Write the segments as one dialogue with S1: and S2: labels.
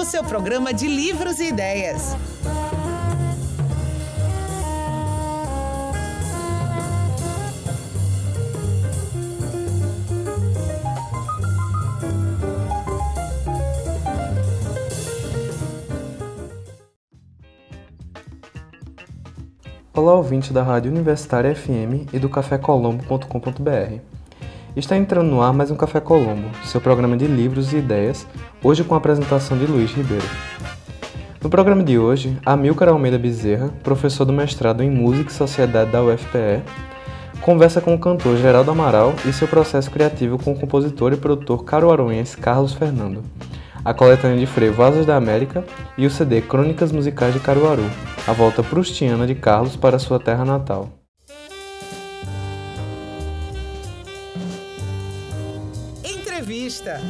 S1: o seu programa de livros e ideias.
S2: Olá, ouvinte da Rádio Universitária FM e do cafécolombo.com.br. Está entrando no ar mais um Café Colombo, seu programa de livros e ideias, hoje com a apresentação de Luiz Ribeiro. No programa de hoje, Amilcar Almeida Bezerra, professor do mestrado em Música e Sociedade da UFPE, conversa com o cantor Geraldo Amaral e seu processo criativo com o compositor e produtor caruaruense Carlos Fernando a coletânea de frevo Asas da América e o CD Crônicas Musicais de Caruaru, a volta prustiana de Carlos para sua terra natal.
S1: Entrevista.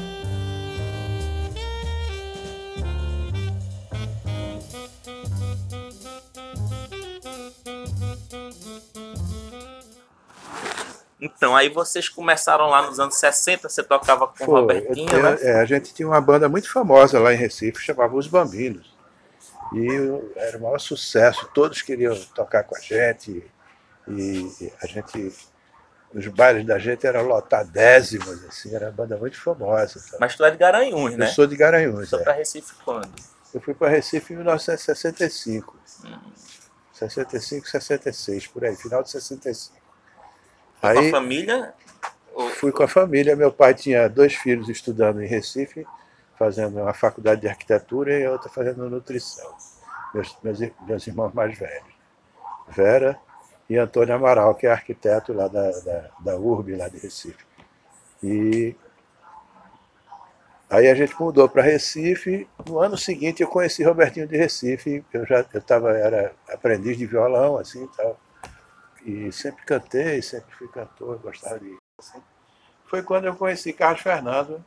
S3: Então, aí vocês começaram lá nos anos 60, você tocava com o Robertinho,
S4: tinha,
S3: né?
S4: É, a gente tinha uma banda muito famosa lá em Recife, chamava Os Bambinos. E era o maior sucesso, todos queriam tocar com a gente. E a gente, os bailes da gente eram lotadésimos, assim, era uma banda muito famosa.
S3: Mas tu é de Garanhuns, né?
S4: Eu sou de Garanhuns.
S3: Foi
S4: é.
S3: para Recife quando?
S4: Eu fui para Recife em 1965.
S3: Hum.
S4: 65, 66, por aí, final de 65.
S3: Foi com
S4: Aí
S3: a família?
S4: Fui com a família. Meu pai tinha dois filhos estudando em Recife, fazendo uma faculdade de arquitetura e outra fazendo nutrição. Meus, meus, meus irmãos mais velhos. Vera e Antônio Amaral, que é arquiteto lá da, da, da URB, lá de Recife. E aí a gente mudou para Recife. No ano seguinte eu conheci Robertinho de Recife. Eu já eu tava, era aprendiz de violão, assim e tal. E sempre cantei, sempre fui cantor, gostava de. Assim. Foi quando eu conheci Carlos Fernando,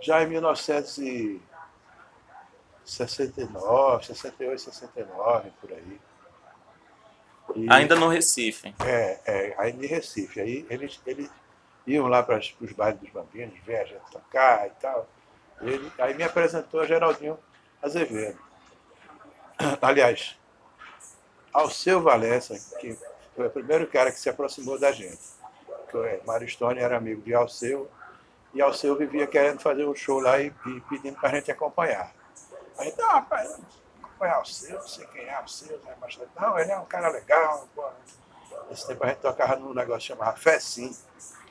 S4: já em 1969, 68, 69, por aí. E-
S3: Ainda no Recife.
S4: é, é, ainda em Recife. Aí eles, eles iam lá para os bailes dos bambinos, ver a gente tocar e tal. Ele, aí me apresentou a Geraldinho Azevedo. Aliás, Alceu Valença, que foi o primeiro cara que se aproximou da gente. Porque Mário Stone era amigo de Alceu, e Alceu vivia querendo fazer um show lá e, e pedindo para a gente acompanhar. Aí, não, rapaz, acompanhar Alceu, não sei quem é Alceu, né? mas não, ele é um cara legal. Pô. Esse tempo a gente tocava num negócio chamado FECIM,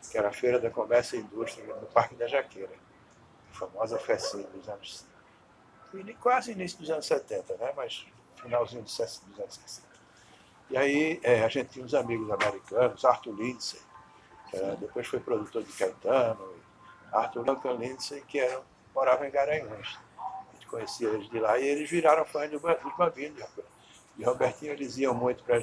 S4: que era a Feira da Comércio e Indústria, no Parque da Jaqueira. A famosa FECIM dos anos. quase início dos anos 70, né? mas finalzinho dos anos 60. E aí é, a gente tinha uns amigos americanos, Arthur Lindsay, que depois foi produtor de Caetano, Arthur Duncan Lindsay, que era, morava em Garanhuns. A conhecia eles de lá e eles viraram fãs dos Bambinos. Roberto. E Robertinho, eles iam muito para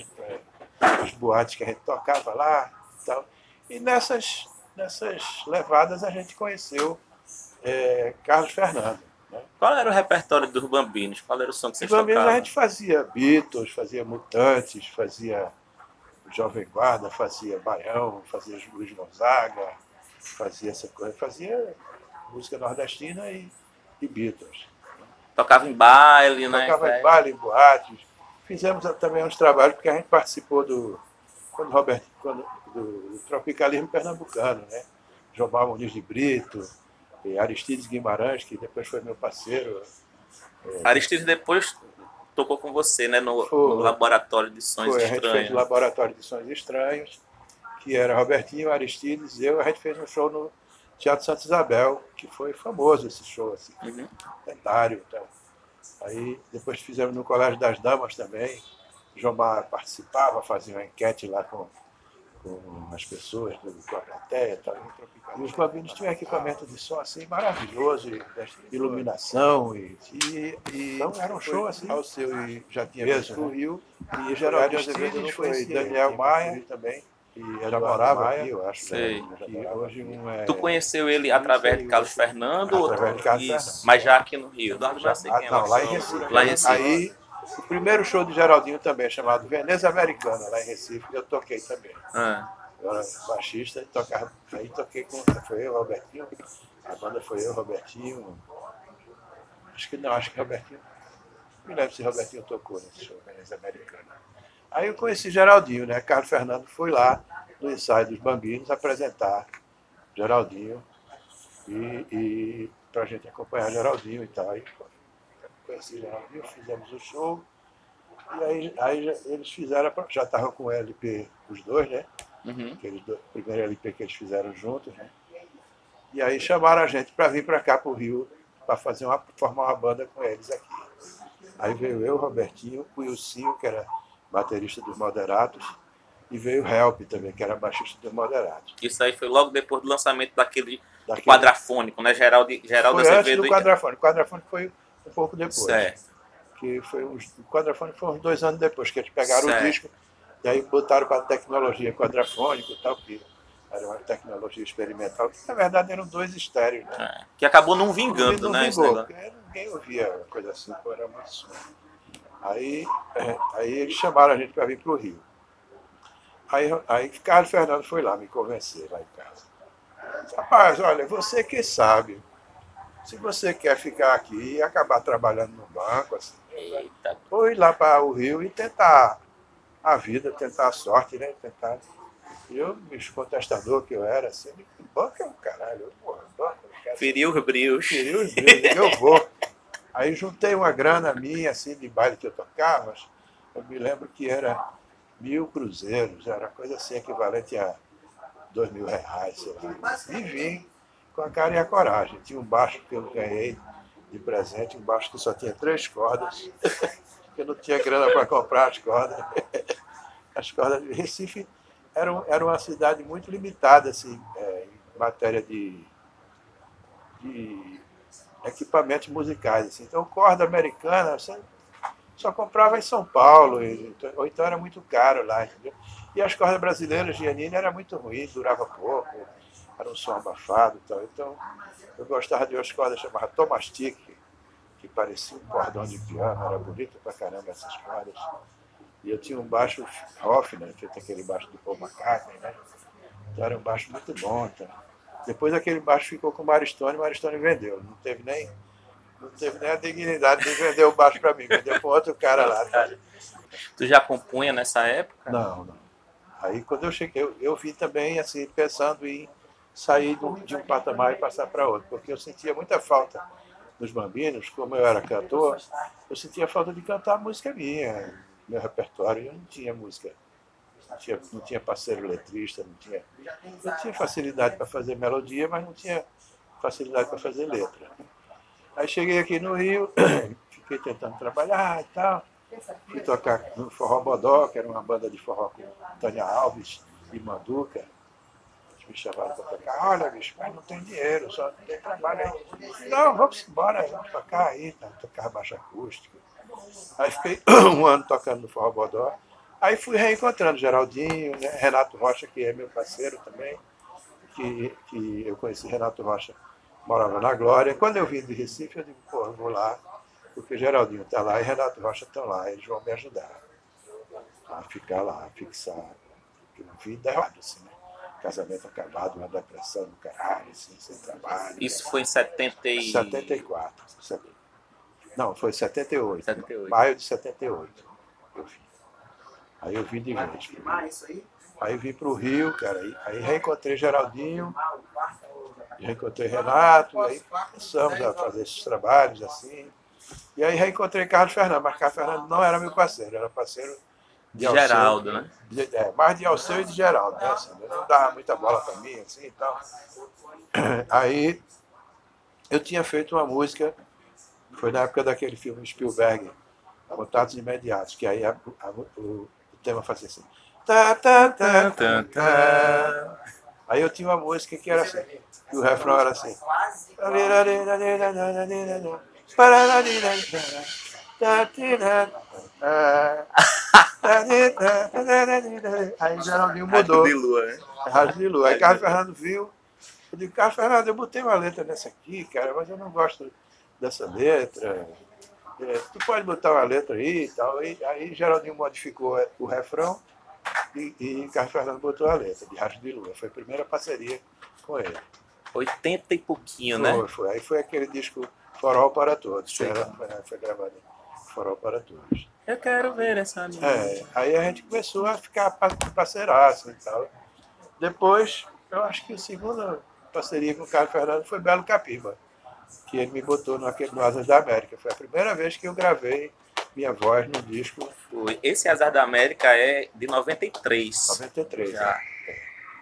S4: as boates que a gente tocava lá e tal. E nessas, nessas levadas a gente conheceu é, Carlos Fernando. Né?
S3: Qual era o repertório dos Bambinos? Qual era o som que
S4: Os
S3: vocês
S4: Bambinos a
S3: tocavam?
S4: gente fazia Beatles, fazia Mutantes, fazia Jovem Guarda, fazia Baião, fazia Luiz Gonzaga, fazia essa coisa, fazia música nordestina e, e Beatles.
S3: Tocava em baile, né?
S4: Tocava em baile, em boates. Fizemos também uns trabalhos, porque a gente participou do, quando Robert, quando, do, tropicalismo pernambucano, né? Jomar Muniz de Brito, e Aristides Guimarães, que depois foi meu parceiro.
S3: Aristides depois tocou com você, né? No,
S4: Foi.
S3: no laboratório de sons
S4: Foi, a gente fez
S3: estranhos.
S4: o Laboratório de Sons Estranhos, que era Robertinho, Aristides, eu, a gente fez um show no Teatro Santa Isabel, que foi famoso esse show, assim,
S3: Uhum.
S4: lendário. e tal. Aí depois fizemos no Colégio das Damas também. Jomar participava, fazia uma enquete lá com, com as pessoas do, com a plateia e tal. E os babinos tinham equipamento de som assim maravilhoso, e iluminação e, e, e então era um show assim. Ao seu e já tinha mesmo no Rio e Geraldo Azevedo foi Daniel Maia também e já morava aqui, eu acho.
S3: Sei.
S4: né? Que hoje um é
S3: Tu conheceu ele através de Carlos Fernando? ou
S4: Através de Carlos
S3: Isso,
S4: Fernando.
S3: mas já aqui no Rio. Eduardo já sei
S4: Ah,
S3: quem é.
S4: não,
S3: mas
S4: lá em Recife.
S3: Lá em Recife.
S4: Aí, o primeiro show de Geraldinho também, chamado Veneza Americana, lá em Recife, eu toquei também.
S3: Ah,
S4: Eu era baixista e tocava. Aí toquei com. Foi eu, Robertinho. A banda foi eu, Robertinho, Acho que não, acho que Robertinho. Não me lembro se Robertinho tocou nesse show, Veneza Americana. Aí eu conheci Geraldinho, né? Carlos Fernando foi lá no ensaio dos Bambinos apresentar Geraldinho e, e para a gente acompanhar Geraldinho e tal. Aí conheci Geraldinho, fizemos o show. E aí, aí eles fizeram, já estavam com o LP os dois, né?
S3: Uhum.
S4: Aqueles dois, primeiro LP que eles fizeram juntos, né? E aí chamaram a gente para vir para cá, para o Rio, para fazer uma, formar uma banda com eles aqui. Aí veio eu, Robertinho, o Wilsinho, que era baterista dos Moderatos, e veio o Help também, que era baixista dos Moderatos.
S3: Isso aí foi logo depois do lançamento daquele,
S4: Daquele-
S3: quadrafônico, né? Geraldo, Geraldo
S4: Foi antes
S3: Azevedo.
S4: do Quadrafônico. O Quadrafônico foi um pouco depois.
S3: Certo.
S4: Que foi uns, o Quadrafônico foi uns dois anos depois, que eles pegaram
S3: Certo.
S4: o disco e aí botaram para a tecnologia quadrafônico e tal, que era uma tecnologia experimental, que na verdade eram dois estéreos, né?
S3: É, Que acabou não vingando,
S4: não
S3: né?
S4: vingou, ninguém ouvia uma coisa assim, era muito som. Aí, é, aí eles chamaram a gente para vir para o Rio. Aí, aí Carlos Fernando foi lá me convencer, lá em casa. Rapaz, olha, você que sabe. Se você quer ficar aqui e acabar trabalhando no banco, assim,
S3: Eita.
S4: ou ir lá para o Rio e tentar a vida, tentar a sorte, né? Tentar. Eu, bicho contestador que eu era, assim, banco é um caralho, eu, porra, banco,
S3: Feriu os brios.
S4: queria os meus, eu vou. Aí juntei uma grana minha, assim, de baile que eu tocava, eu me lembro que era mil cruzeiros, era coisa assim, equivalente a dois mil reais, sei lá. E vim com a cara e a coragem. Tinha um baixo que eu ganhei de presente, um baixo que só tinha três cordas, que eu não tinha grana para comprar as cordas. As cordas de Recife era, um- era uma cidade muito limitada, assim, é, em matéria de, de equipamentos musicais. Assim. Então, corda americana você só comprava em São Paulo, então- ou então era muito caro lá. Entendeu? E as cordas brasileiras de Anine era muito ruim, durava pouco, era um som abafado tal. Então, eu gostava de umas cordas chamadas Tomastic, que parecia um cordão de piano, era bonito pra caramba essas cordas. E eu tinha um baixo Hoffner, feito aquele baixo do Paul McCartney, né? Então era um baixo muito bom. Tá? Depois aquele baixo ficou com o Maristone, o Maristone vendeu. Não teve nem, não teve nem a dignidade de vender o baixo para mim, vendeu para outro cara lá.
S3: Tu já compunha nessa época?
S4: Não, não. Aí quando eu cheguei, eu, eu vim também assim, pensando em sair de um, de um patamar e passar para outro, porque eu sentia muita falta nos bambinos, como eu era cantor, eu sentia falta de cantar música minha, meu repertório, eu não tinha música, não tinha, não tinha parceiro letrista, não tinha, eu tinha facilidade para fazer melodia, mas não tinha facilidade para fazer letra. Aí cheguei aqui no Rio, fiquei tentando trabalhar e tal, fui tocar no Forró Bodó, que era uma banda de forró com Tânia Alves e Manduca. Me chamaram para tocar. Olha, bicho, mas não tem dinheiro, só tem trabalho aí. Não, vamos embora, vamos tocar aí, tá? tocar baixo acústico. Aí fiquei um ano tocando no Forró Bodó. Aí fui reencontrando Geraldinho, né? Renato Rocha, que é meu parceiro também, que, que eu conheci Renato Rocha, morava na Glória. Quando eu vim de Recife, eu digo, pô, eu vou lá, porque Geraldinho está lá e Renato Rocha estão lá, eles vão me ajudar a ficar lá, a fixar. Porque não vim dar errado, assim, né? Casamento acabado, uma depressão do caralho, assim, sem trabalho.
S3: Isso foi em 70 e...
S4: 74. set- Não, foi 78.
S3: 78.
S4: Maio de 78. Eu vim. Aí eu vim de vez. Aí vim para o Rio, cara. Aí, aí reencontrei Geraldinho, reencontrei Renato, aí começamos a fazer esses trabalhos assim. E aí reencontrei Carlos Fernando, mas Carlos Fernando não era meu parceiro, era parceiro de Alceu.
S3: Geraldo, né?
S4: De- é, mais de Alceu e de Geraldo, né? Assim, ele não dava muita bola para mim, assim e tal. Aí eu tinha feito uma música, foi na época daquele filme Spielberg, Contatos Imediatos, que aí a- a- o, o tema fazia assim. Tá, tá, tá, tá, tá. Aí eu tinha uma música que era assim, que o refrão era assim. Aí Geraldinho mudou.
S3: de lua, né?
S4: Rádio de Lua. Aí Carlos Fernando viu. Eu digo, Carlos Fernando, eu botei uma letra nessa aqui, cara, mas eu não gosto dessa letra. É, tu pode botar uma letra aí e tal. Aí, aí Geraldinho modificou o refrão e, e Carlos Fernando botou a letra de Rádio de Lua. Foi a primeira parceria com ele.
S3: 80 e pouquinho,
S4: Foi,
S3: né?
S4: foi. Aí foi aquele disco Forró para Todos, que era, foi, foi gravado em Forró para Todos.
S3: Eu quero ver essa menina.
S4: É, aí a gente começou a ficar pa- parceiraço e tal. Depois, eu acho que a segunda parceria com o Carlos Fernando foi Belo Capiba, que ele me botou no, no Asas da América. Foi a primeira vez que eu gravei minha voz no disco.
S3: Esse Azar da América é de 93.
S4: 93.
S3: Já.
S4: né?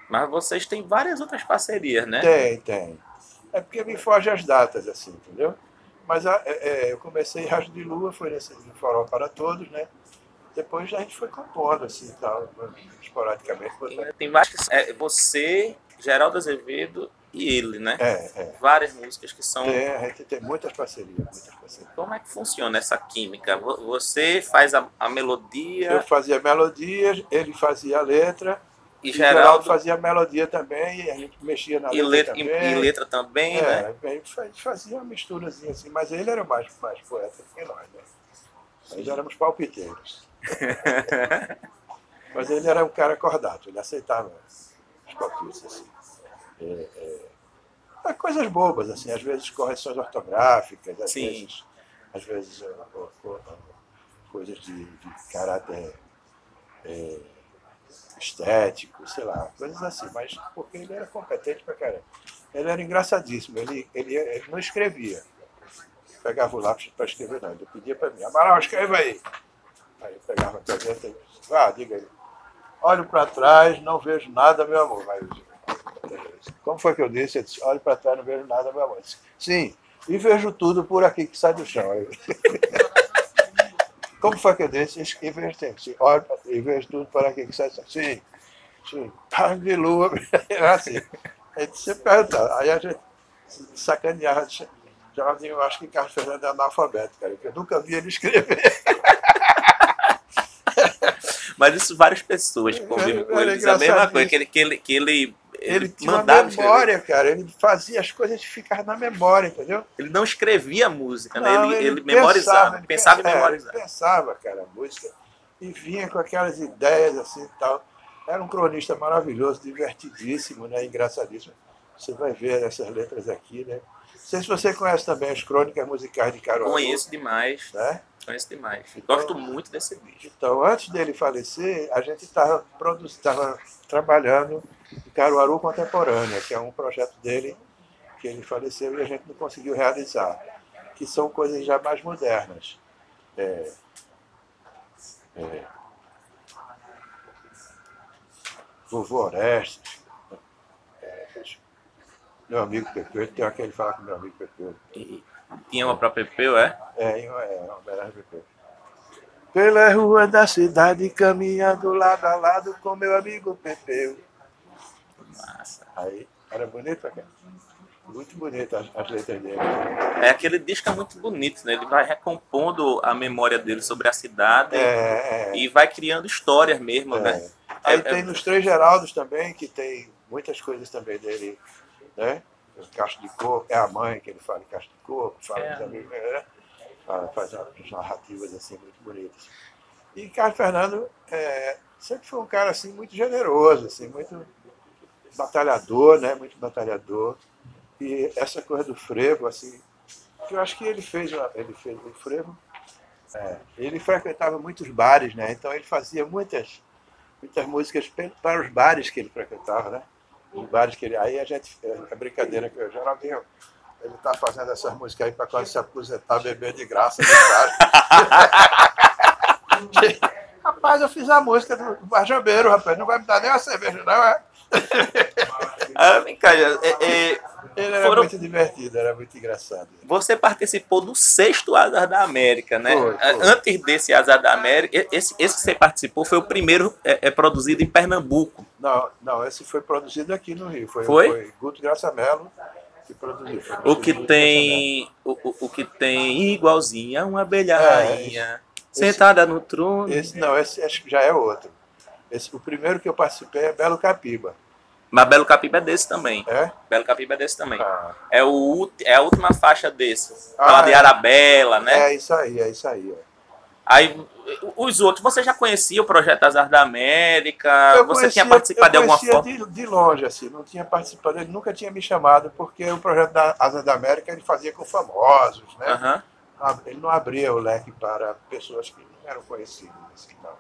S3: Mas vocês têm várias outras parcerias, né?
S4: Tem, tem. É porque me foge as datas, assim, entendeu? Mas a- é, é, eu comecei Rajo de Lua, foi nesse no Forró para Todos, né? Depois a gente foi compondo, assim, tal, esporadicamente.
S3: Tem várias. É, você, Geraldo Azevedo e ele, né?
S4: É, é.
S3: Várias músicas que são.
S4: Tem, a gente tem muitas parcerias, muitas parcerias.
S3: Como é que funciona essa química? Vo- Você faz a, a melodia
S4: Eu fazia melodias, ele fazia a letra,
S3: e
S4: e
S3: Geraldo,
S4: Geraldo fazia a melodia também, e a gente mexia na
S3: e,
S4: letra,
S3: letra, e,
S4: também.
S3: e letra também, né?
S4: É, aí fa- fazia uma misturazinha assim, mas ele era mais, mais poeta que nós, né? Nós éramos palpiteiros. mas ele era um cara acordado, ele aceitava os palpites, assim. É, é, é coisas bobas, assim, às vezes correções ortográficas, às
S3: Sim.
S4: vezes, às vezes ó, ó, ó, coisas de, de caráter é, estético, sei lá, coisas assim, mas porque ele era competente pra caramba. Ele era engraçadíssimo, ele, ele, ele não escrevia. Pegava o lápis para escrever, não, ele pedia para mim, Amaral, escreva aí. Aí eu pegava a caneta e disse, ah, diga aí. Olho para trás, não vejo nada, meu amor. Aí como foi que eu disse? Eu disse, olho para trás, não vejo nada, meu amor. Disse, Sim, e vejo tudo por aqui que sai do chão. Como foi que eu disse? E vejo, sim, e vejo tudo por aqui que sai do chão. Sim, sim, carne de lua. Era assim. Aí você pergunta, aí a gente sacaneava. Geraldinho, eu acho que Carlos Fernando é analfabeto, cara, eu nunca vi ele escrever.
S3: Mas isso várias pessoas que convivem com ele dizem a mesma coisa,
S4: isso.
S3: que ele, que ele, que ele,
S4: Ele, tinha uma
S3: mandava escrever.
S4: memória, cara. Ele fazia as coisas ficar na memória, entendeu?
S3: Ele não escrevia música, né?
S4: Não,
S3: ele, ele, memorizava,
S4: ele
S3: pensava em
S4: pe- é,
S3: memorizar.
S4: Ele pensava, cara, a música e vinha com aquelas ideias assim e tal. Era um cronista maravilhoso, divertidíssimo, né? engraçadíssimo. Você vai ver essas letras aqui, né? Não sei se você conhece também as crônicas musicais de Caruaru.
S3: Conheço demais,
S4: Né?
S3: conheço demais.
S4: Então-
S3: Gosto muito desse bicho.
S4: Então, antes dele falecer, a gente estava trabalhando em Caruaru Contemporânea, que é um projeto dele que ele faleceu e a gente não conseguiu realizar, que são coisas já mais modernas. É, é, Vovô Orestes, meu amigo Pepeu, tem aquele que fala com meu amigo Pepeu.
S3: E tinha uma pra Pepeu, é?
S4: É, em- é, uma homenagem Pepeu. Pela rua da cidade, caminhando lado a lado com meu amigo Pepeu.
S3: Massa.
S4: Aí, era bonito cá. Muito bonito as, as letras dele.
S3: É, aquele disco é muito bonito, né? Ele vai recompondo a memória dele sobre a cidade
S4: É, é,
S3: e vai criando histórias mesmo,
S4: é.
S3: né?
S4: Aí
S3: É,
S4: tem
S3: é-
S4: nos Três Geraldos também, que tem muitas coisas também dele, né? Caixa de Coco, é a mãe que ele fala em Caixa de Coco, fala
S3: É.
S4: dos amigos, né? Faz umas narrativas assim muito bonitas. E Carlos Fernando é, sempre foi um cara assim muito generoso, assim, muito batalhador, né? Muito batalhador. E essa coisa do frevo, assim, que eu acho que ele fez, ele fez o frevo. é, ele frequentava muitos bares, né? Então ele fazia muitas, muitas músicas para os bares que ele frequentava, né? Os bares que ele. Aí a gente. É brincadeira que eu, Geraldinho, ele tá fazendo essas músicas aí para quando se aposentar, beber de graça rapaz, eu fiz a música do do Barjambeiro, rapaz. Não vai me dar nem uma cerveja, não, é?
S3: Ah, vem cá, é- é-
S4: Ele era
S3: Foram-
S4: muito divertido, era muito engraçado.
S3: você participou do sexto Azar da América, né?
S4: Foi, foi.
S3: Antes desse Azar da América, esse, esse que você participou foi o primeiro é, é produzido em Pernambuco.
S4: Não, não, esse foi produzido aqui no Rio. Foi,
S3: Foi?
S4: Guto Graça Mello que produziu. Foi
S3: O que
S4: Guto
S3: tem. O, o, o que tem igualzinha uma abelha
S4: É,
S3: rainha. Sentada no trono.
S4: Esse, não, esse acho que já é outro. Esse, o primeiro que eu participei é Belo Capiba.
S3: Mas Belo Capiba é desse também.
S4: É?
S3: Belo Capiba é desse também.
S4: Ah,
S3: É, o, é a última faixa desse.
S4: Ah,
S3: Fala de
S4: é.
S3: Arabella, né?
S4: É isso aí, é isso aí. é.
S3: Aí, os outros, você já conhecia o Projeto Azar da América?
S4: Eu
S3: você
S4: conhecia-
S3: tinha participado de alguma forma?
S4: De, de longe, assim, não tinha participado, ele nunca tinha me chamado, porque o projeto da Asa da América ele fazia com famosos, né?
S3: Aham.
S4: Ele não abria o leque para pessoas que não eram conhecidas. Assim, não.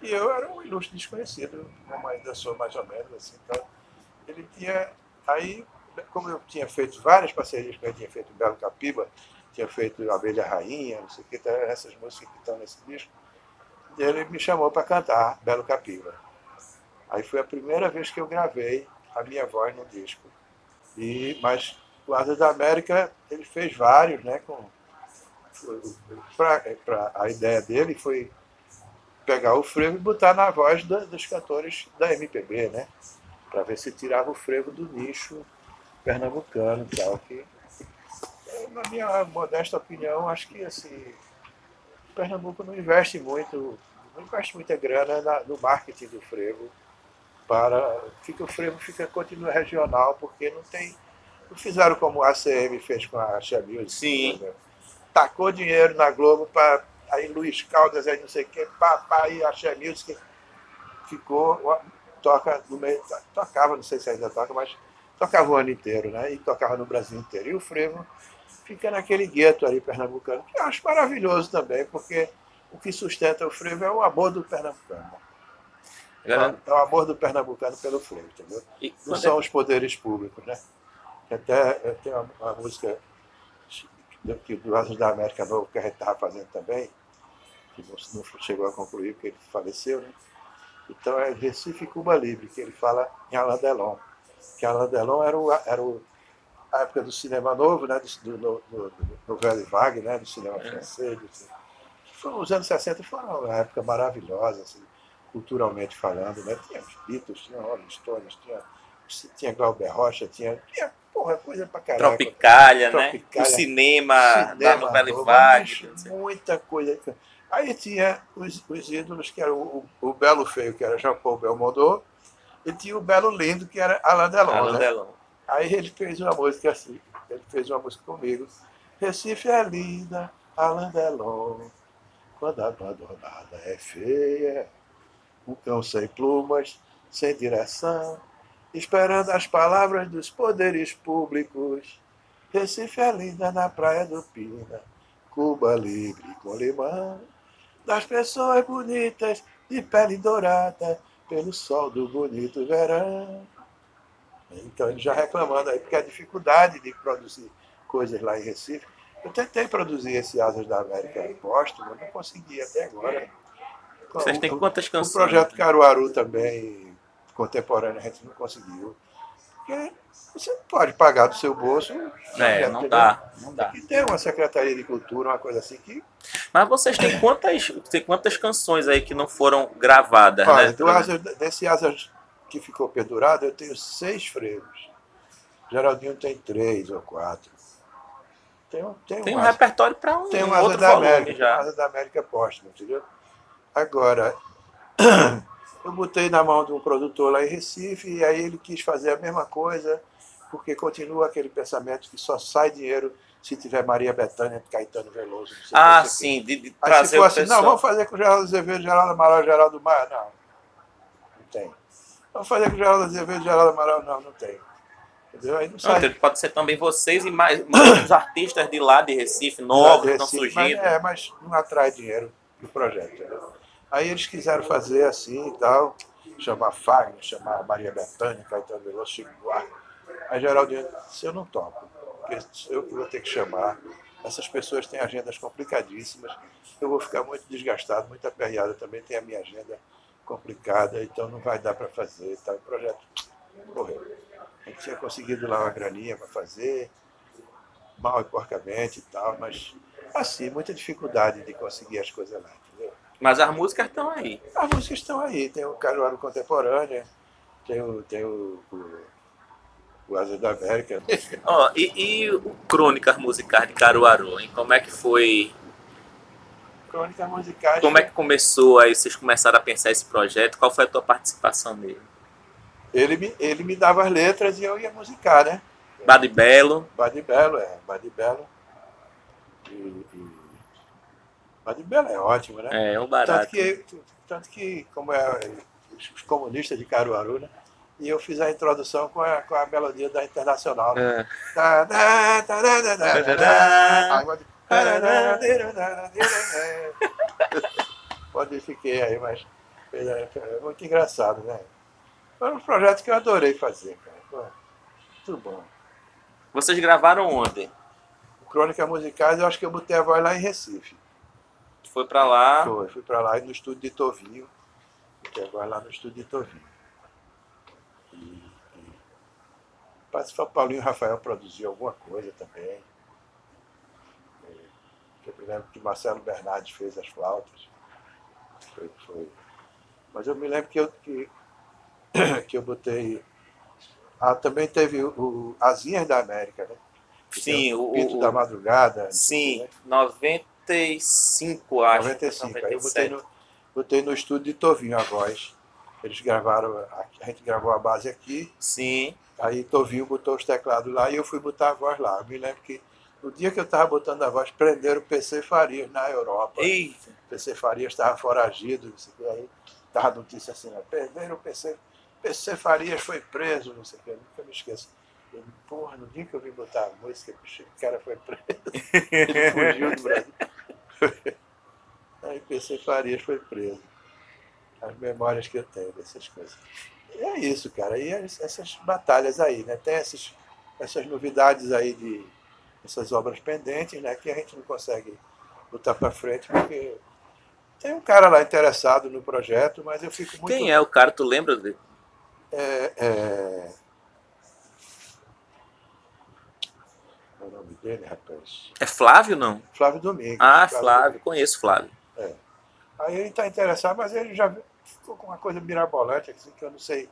S4: E eu era um ilustre desconhecido, como ainda sou mais ou menos. Assim, então, ele tinha. Aí, como eu tinha feito várias parcerias com ele, tinha feito Belo Capiba, tinha feito Abelha Rainha, não sei o que, então, essas músicas que estão nesse disco, ele me chamou para cantar Belo Capiba. Aí foi a primeira vez que eu gravei a minha voz no disco. E, mas o Asa da América, ele fez vários, né? Com, pra- a ideia dele foi pegar o frevo e botar na voz da- dos cantores da MPB, né? Para ver se tirava o frevo do nicho pernambucano e tal. Que, na minha modesta opinião, acho que assim, Pernambuco não investe muito, não investe muita grana na- no marketing do frevo para fica o frevo fica continua regional porque não tem não fizeram como a ACM fez com a Music,
S3: Sim.
S4: tacou dinheiro na Globo para aí Luiz Caldas aí não sei o que pá, pá, aí a Axé Music ficou toca no meio to- tocava não sei se ainda toca mas tocava o ano inteiro né e tocava no Brasil inteiro e o frevo fica naquele gueto ali pernambucano que eu acho maravilhoso também porque o que sustenta o frevo é o amor do pernambucano é o amor do pernambucano pelo frevo, entendeu?
S3: e
S4: Não são os poderes públicos, né? Até tenho uma, uma música do, que do Asas da América Novo que a gente estava fazendo também, que não, não chegou a concluir porque ele faleceu, né? Então é Recife e Cuba Livre, que ele fala em Alain Delon. Que Alain Delon era, o, era o, a época do cinema novo, né? Do, do, do, do, Velho Vague, né? Do cinema
S3: É.
S4: francês. cinema- Foram, os anos 60 foram uma época maravilhosa, assim, culturalmente falando, né? Tinha os Beatles, tinha Rolling Stones, tinha, tinha Glauber Rocha, tinha, tinha porra, coisa pra caralho.
S3: Tropicália, né?
S4: Tropicália,
S3: O cinema, da
S4: Cinema
S3: novela
S4: novo,
S3: Vague.
S4: Muita coisa. Aí tinha os, os ídolos, que era o, o Belo Feio, que era Jean-Paul Belmondo, e tinha o Belo Lindo, que era Alain Delon.
S3: Alain
S4: né?
S3: Delon.
S4: Aí ele fez uma música assim, ele fez uma música comigo. Recife é linda, Alain Delon, quando a abandonada é feia, um cão sem plumas, sem direção, esperando as palavras dos poderes públicos. Recife é linda na praia do Pina, Cuba livre com limão, das pessoas bonitas de pele dourada, pelo sol do bonito verão. Então ele já reclamando aí, porque a dificuldade de produzir coisas lá em Recife. Eu tentei produzir esse Asas da América póstumo, não consegui até agora.
S3: Vocês têm
S4: O-
S3: quantas
S4: o
S3: canções?
S4: projeto Caruaru também, contemporâneo, a gente não conseguiu. Porque você não pode pagar do seu bolso.
S3: É, não dá, não dá.
S4: E tem uma Secretaria de Cultura, uma coisa assim que.
S3: Mas vocês têm quantas, tem quantas canções aí que não foram gravadas,
S4: Olha,
S3: né?
S4: do asas, desse Asas que ficou pendurado, eu tenho seis frevos. Geraldinho tem três ou quatro. Tem um, tem
S3: Tem
S4: um
S3: um
S4: Asa-
S3: repertório para um,
S4: tem um
S3: um
S4: Asa
S3: outro
S4: da
S3: volume
S4: América, tem um
S3: já.
S4: Asa da América póstumo, entendeu? Agora, eu botei na mão de um produtor lá em Recife e aí ele quis fazer a mesma coisa, porque continua aquele pensamento que só sai dinheiro se tiver Maria Bethânia, Caetano Veloso. não sei
S3: Ah, sim, de, de
S4: Aí
S3: trazer o
S4: assim,
S3: pessoal.
S4: não, vamos fazer com o Geraldo Azevedo, Geraldo Amaral, Geraldo Maia. Não, não tem. Vamos fazer com o Geraldo Azevedo, Geraldo Amaral. Não, não tem. Entendeu? Aí não
S3: Não,
S4: sai.
S3: pode ser também vocês e mais, os artistas de lá de Recife, novos, que estão
S4: Recife,
S3: surgindo.
S4: Mas, é, mas não atrai dinheiro pro projeto. entendeu? Aí eles quiseram fazer assim e tal, chamar Fagner, chamar Maria Bethânia, Caetano Veloso, Chico Buarque. Aí Geraldinho disse, eu não topo, porque eu vou ter que chamar. Essas pessoas têm agendas complicadíssimas, eu vou ficar muito desgastado, muito aperreado, eu também tenho a minha agenda complicada, então não vai dar para fazer. Tá? O projeto morreu. A gente tinha conseguido lá uma graninha para fazer, mal e porcamente e tal, mas assim, muita dificuldade de conseguir as coisas lá?
S3: Mas as músicas estão aí.
S4: As músicas estão aí, tem o Caruaru Contemporânea, tem o, tem o, o, o Asa da América.
S3: Ó, e, e o Crônicas Musicais de Caruaru, hein? Como é que foi?
S4: Crônicas musicais.
S3: Como é que começou aí? Vocês começaram a pensar esse projeto? Qual foi a tua participação nele?
S4: ele, me, ele me dava as letras e eu ia musicar, né?
S3: Bade Belo,
S4: Bade Belo, é, Bade Belo. E, e Mas de Bela é ótimo, né?
S3: É, é um
S4: Tanto
S3: barato.
S4: que, tanto que, como é os comunistas de Caruaru, né? E eu fiz a introdução com a, com a melodia da Internacional. né?
S3: É.
S4: Tá, tá, tá, tá, tá, tá, tá, tá. Pode- Modifiquei aí, mas é, é muito engraçado, né? Foi um projeto que eu adorei fazer, cara. Muito bom.
S3: Vocês gravaram onde?
S4: Crônica Musicais, eu acho que eu botei a voz lá em Recife.
S3: Foi pra lá.
S4: Foi, fui pra lá no estúdio de Tovinho. Botei a voz lá no estúdio de Tovinho. E, e... Parece que o Paulinho Rafael produziu alguma coisa também. Eu me lembro que Marcelo Bernardes fez as flautas. Foi, foi. Mas eu me lembro que eu, que, que eu botei. Ah, também teve o, o Asinhas da América, né? Que
S3: Sim,
S4: tem
S3: o-
S4: Pinto
S3: o-
S4: da Madrugada.
S3: Sim,
S4: né?
S3: 95, acho.
S4: 95. Aí eu
S3: 97.
S4: botei no, botei no estúdio de Tovinho a voz. Eles gravaram, a, gente gravou a base aqui,
S3: Sim.
S4: aí Tovinho botou os teclados lá e eu fui botar a voz lá. Eu me lembro que no dia que eu estava botando a voz, prenderam o PC Farias na Europa.
S3: Eita.
S4: O PC Farias estava foragido, não sei o que, aí estava notícia assim, né? perderam o PC. PC Farias foi preso, não sei o que, eu nunca me esqueço. Eu, porra, no dia que eu vim botar a música, o cara foi preso. Ele fugiu do Brasil. Aí PC Farias foi preso. As memórias que eu tenho dessas coisas. E é isso, cara. E es- essas batalhas aí, né? Tem essas, essas novidades aí de essas obras pendentes, né? Que a gente não consegue botar para frente porque tem um cara lá interessado no projeto, mas eu fico muito.
S3: Quem é o cara? Tu lembra dele?
S4: É, é... É o nome dele, rapaz.
S3: É Flávio, não?
S4: Flávio Domingues.
S3: Ah, Flávio. Conheço Flávio.
S4: Aí ele está interessado, mas ele já ficou com uma coisa mirabolante, assim, que eu não sei,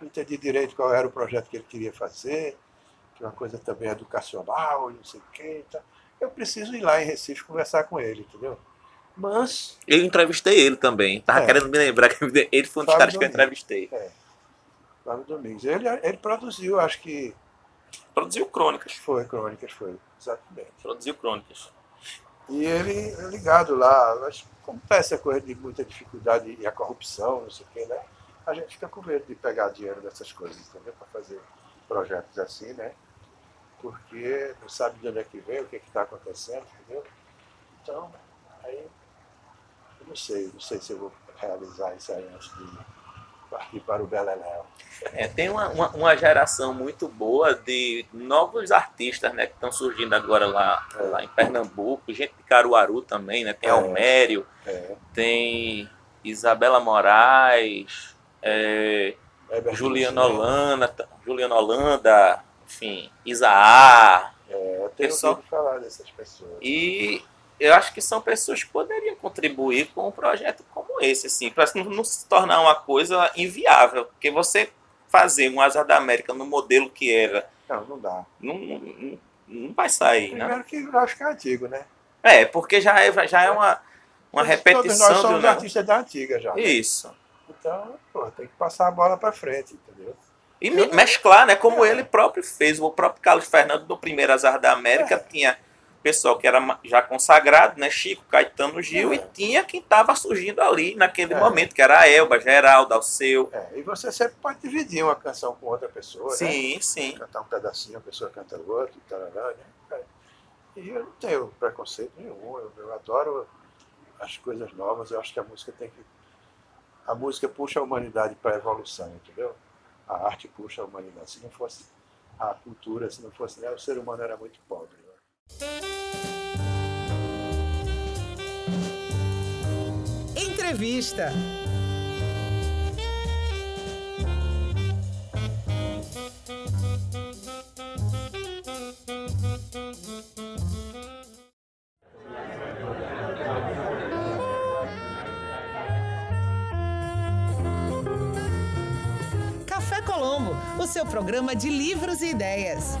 S4: não entendi direito qual era o projeto que ele queria fazer, que é uma coisa também educacional, não sei o quê. Então, eu preciso ir lá em Recife conversar com ele, entendeu? Mas,
S3: Eu entrevistei ele também. Tava
S4: É.
S3: querendo me lembrar que ele foi um dos
S4: Flávio
S3: caras que eu entrevistei.
S4: Flávio Domingos, ele, ele produziu, acho que
S3: Produziu crônicas.
S4: foi Crônicas, foi, exatamente.
S3: Produziu crônicas.
S4: E ele é ligado lá, mas tá essa coisa de muita dificuldade e a corrupção, não sei o quê, né? A gente fica com medo de pegar dinheiro dessas coisas, entendeu? Para fazer projetos assim, né? Porque não sabe de onde é que vem, o que está acontecendo, entendeu? Então, aí eu não sei, não sei se eu vou realizar isso aí antes de partir para o Beleléu.
S3: É, tem uma, uma, uma geração muito boa de novos artistas, né? Que estão surgindo agora lá,
S4: É.
S3: lá em Pernambuco. Gente de Caruaru também, né? Tem
S4: É.
S3: Almério,
S4: É,
S3: tem Isabela Moraes, é, Juliana Holanda, Juliana Holanda, enfim, Isaá.
S4: É, eu tenho
S3: Pessoal-
S4: ouvido falar dessas pessoas.
S3: E eu acho que são pessoas que poderiam contribuir com um projeto como esse, assim, para não, se tornar uma coisa inviável. Porque você fazer um Azar da América no modelo que era,
S4: Não, não dá.
S3: não, não, não vai sair, né?
S4: Primeiro que vai ficar antigo, né?
S3: É, porque já é, já é uma, uma
S4: Todos nós
S3: repetição do
S4: somos
S3: negócio.
S4: artistas da antiga já. né?
S3: Isso.
S4: Então, pô, tem que passar a bola para frente, entendeu?
S3: E me- mesclar, né? Como
S4: É.
S3: ele próprio fez. O próprio Carlos Fernando, do primeiro Azar da América,
S4: É.
S3: tinha pessoal que era já consagrado, né? Chico, Caetano Gil,
S4: É.
S3: e tinha quem estava surgindo ali naquele
S4: É.
S3: momento, que era a Elba, Geraldo, Alceu.
S4: É, e você sempre pode dividir uma canção com outra pessoa, né?
S3: Sim, sim.
S4: Cantar um pedacinho, a pessoa canta o outro, e tarará, né? É. E eu não tenho preconceito nenhum, eu, eu adoro as coisas novas, eu acho que a música tem que. A música puxa a humanidade para a evolução, entendeu? A arte puxa a humanidade. Se não fosse a cultura, se não fosse. Né, o ser humano era muito pobre. Né?
S1: Entrevista. Café Colombo, o seu programa de livros e ideias.